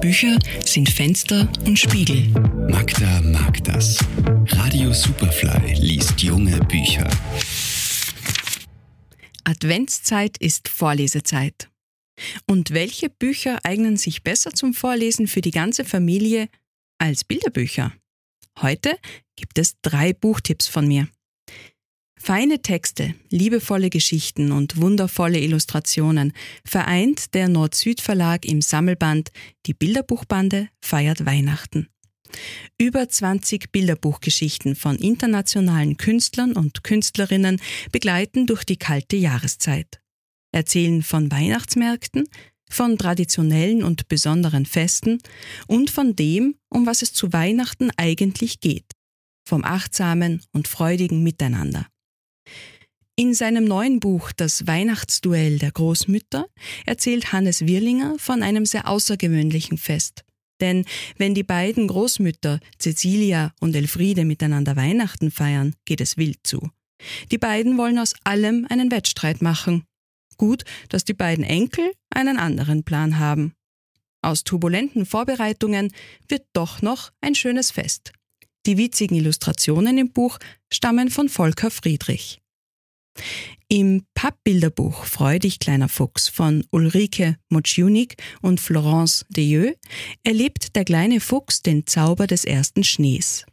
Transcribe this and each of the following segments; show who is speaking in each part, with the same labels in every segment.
Speaker 1: Bücher sind Fenster und Spiegel.
Speaker 2: Magda mag das. Radio Superfly liest junge Bücher.
Speaker 1: Adventszeit ist Vorlesezeit. Und welche Bücher eignen sich besser zum Vorlesen für die ganze Familie als Bilderbücher? Heute gibt es drei Buchtipps von mir. Feine Texte, liebevolle Geschichten und wundervolle Illustrationen vereint der Nord-Süd-Verlag im Sammelband Die Bilderbuchbande feiert Weihnachten. Über 20 Bilderbuchgeschichten von internationalen Künstlern und Künstlerinnen begleiten durch die kalte Jahreszeit. Erzählen von Weihnachtsmärkten, von traditionellen und besonderen Festen und von dem, um was es zu Weihnachten eigentlich geht. Vom achtsamen und freudigen Miteinander. In seinem neuen Buch Das Weihnachtsduell der Großmütter erzählt Hannes Wirlinger von einem sehr außergewöhnlichen Fest. Denn wenn die beiden Großmütter Cecilia und Elfriede miteinander Weihnachten feiern, geht es wild zu. Die beiden wollen aus allem einen Wettstreit machen. Gut, dass die beiden Enkel einen anderen Plan haben. Aus turbulenten Vorbereitungen wird doch noch ein schönes Fest. Die witzigen Illustrationen im Buch stammen von Volker Friedrich. Im Pappbilderbuch Freudig kleiner Fuchs von Ulrike Motschjunik und Florence Deyeux erlebt der kleine Fuchs den Zauber des ersten Schnees.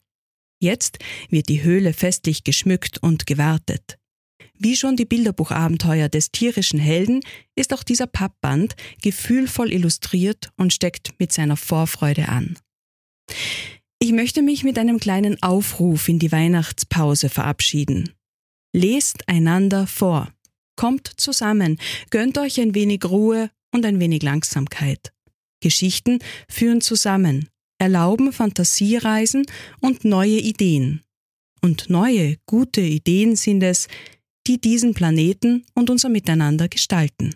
Speaker 1: Jetzt wird die Höhle festlich geschmückt und gewartet. Wie schon die Bilderbuchabenteuer des tierischen Helden ist auch dieser Pappband gefühlvoll illustriert und steckt mit seiner Vorfreude an. Ich möchte mich mit einem kleinen Aufruf in die Weihnachtspause verabschieden. Lest einander vor. Kommt zusammen, gönnt euch ein wenig Ruhe und ein wenig Langsamkeit. Geschichten führen zusammen, erlauben Fantasiereisen und neue Ideen. Und neue, gute Ideen sind es, die diesen Planeten und unser Miteinander gestalten.